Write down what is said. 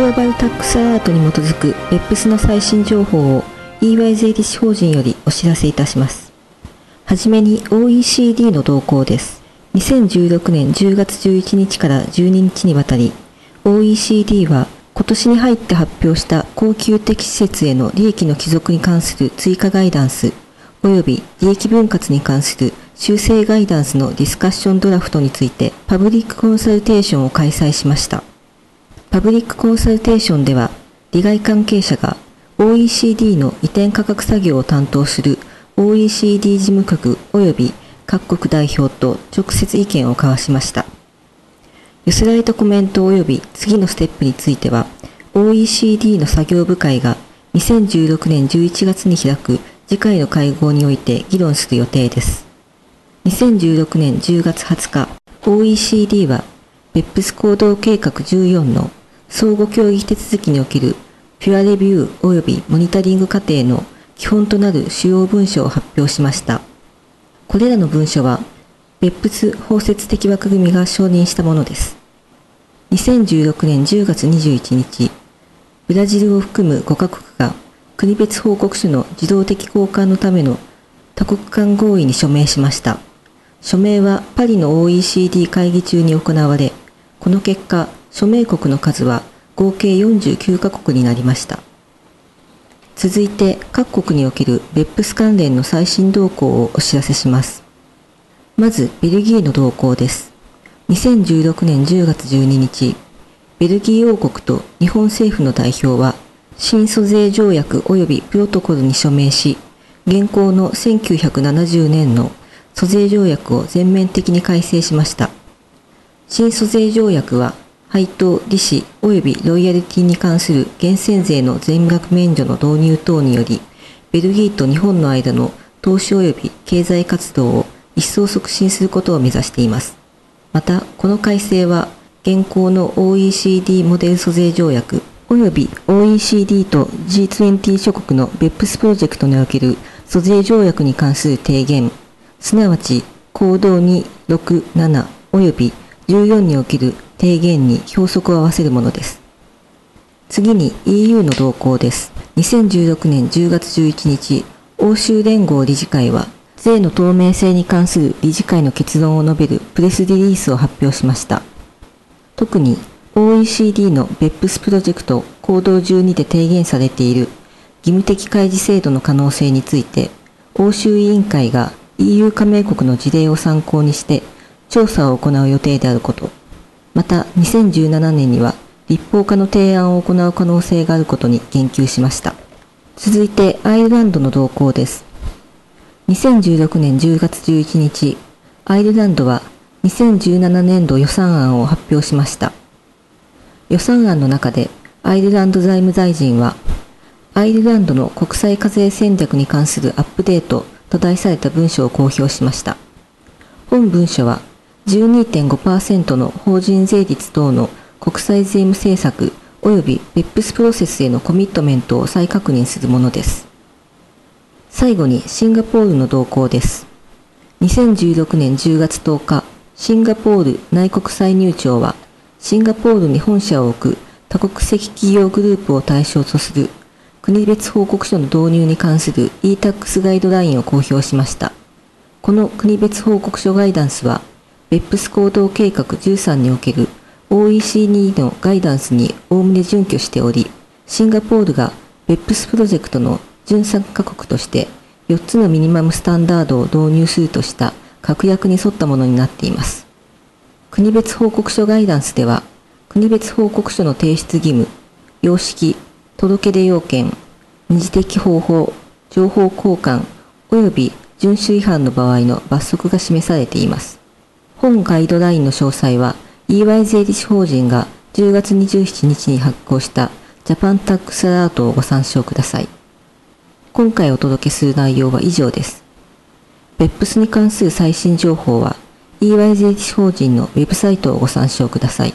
ローバルタックスアラートに基づく BEPS の最新情報を EY 税理士法人よりお知らせいたします。はじめに OECD の動向です。2016年10月11日から12日にわたり、OECD は今年に入って発表した恒久的施設への利益の帰属に関する追加ガイダンス、及び利益分割に関する修正ガイダンスのディスカッションドラフトについてパブリックコンサルテーションを開催しました。パブリックコンサルテーションでは、利害関係者が OECD の移転価格作業を担当する OECD 事務局及び各国代表と直接意見を交わしました。寄せられたコメント及び次のステップについては、OECD の作業部会が2016年11月に開く次回の会合において議論する予定です。2016年10月20日、OECD は、ベップス行動計画14の相互協議手続きにおけるピュアレビュー及びモニタリング過程の基本となる主要文書を発表しました。これらの文書は、ベップス包摂的枠組みが承認したものです。2016年10月21日、ブラジルを含む5カ国が国別報告書の自動的交換のための多国間合意に署名しました。署名はパリの OECD 会議中に行われ、この結果、署名国の数は合計49カ国になりました。続いて、各国における BEPS 関連の最新動向をお知らせします。まず、ベルギーの動向です。2016年10月12日、ベルギー王国と日本政府の代表は、新租税条約及びプロトコルに署名し、現行の1970年の租税条約を全面的に改正しました。新租税条約は、配当、利子及びロイヤリティに関する源泉税の全額免除の導入等により、ベルギーと日本の間の投資及び経済活動を一層促進することを目指しています。また、この改正は、現行の OECD モデル租税条約及び OECD と G20 諸国の BEPS プロジェクトにおける租税条約に関する提言、すなわち行動267及び14における提言に標則を合わせるものです。次に EU の動向です。2016年10月11日、欧州連合理事会は、税の透明性に関する理事会の結論を述べるプレスリリースを発表しました。特に OECD の BEPS プロジェクト行動12で提言されている義務的開示制度の可能性について、欧州委員会が EU 加盟国の事例を参考にして調査を行う予定であること、また2017年には立法化の提案を行う可能性があることに言及しました。続いてアイルランドの動向です。2016年10月11日、アイルランドは2017年度予算案を発表しました。予算案の中でアイルランド財務大臣は、アイルランドの国際課税戦略に関するアップデートと題された文書を公表しました。本文書は12.5%の法人税率等の国際税務政策及び BEPS プロセスへのコミットメントを再確認するものです。最後にシンガポールの動向です。2016年10月10日、シンガポール内国歳入庁は、シンガポールに本社を置く多国籍企業グループを対象とする国別報告書の導入に関する e-tax ガイドラインを公表しました。この国別報告書ガイダンスは、BEPS 行動計画13における OECD のガイダンスにおおむね準拠しており、シンガポールが BEPS プロジェクトの準参加国として4つのミニマムスタンダードを導入するとした確約に沿ったものになっています。国別報告書ガイダンスでは、国別報告書の提出義務、様式、届出要件、二次的方法、情報交換及び遵守違反の場合の罰則が示されています。本ガイドラインの詳細は EY 税理士法人が10月27日に発行したジャパンタックスアラートをご参照ください。今回お届けする内容は以上です。BEPS に関する最新情報は EY 税理士法人のウェブサイトをご参照ください。